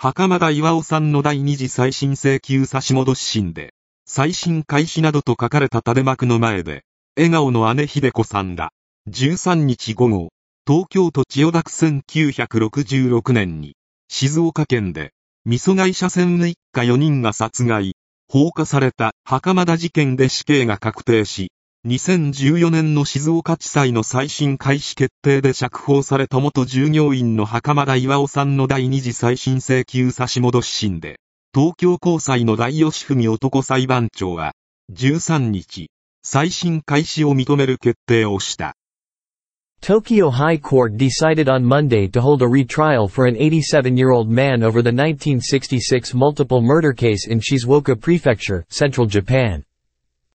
袴田巌さんの第二次再審請求差し戻し審で、再審開始などと書かれた垂れ幕の前で、笑顔の姉秀子さんが、13日午後、東京都千代田区1966年に、静岡県で、味噌会社専務一家4人が殺害、放火された袴田事件で死刑が確定し、2014年の静岡地裁の再審開始決定で釈放された元従業員の袴田巌さんの第二次再審請求差し戻し審で、東京高裁の大吉文男裁判長は、13日、再審開始を認める決定をした。Tokyo High Court decided on Monday to hold a retrial for an 87-year-old man over the 1966 multiple murder case in Shizuoka Prefecture, central Japan.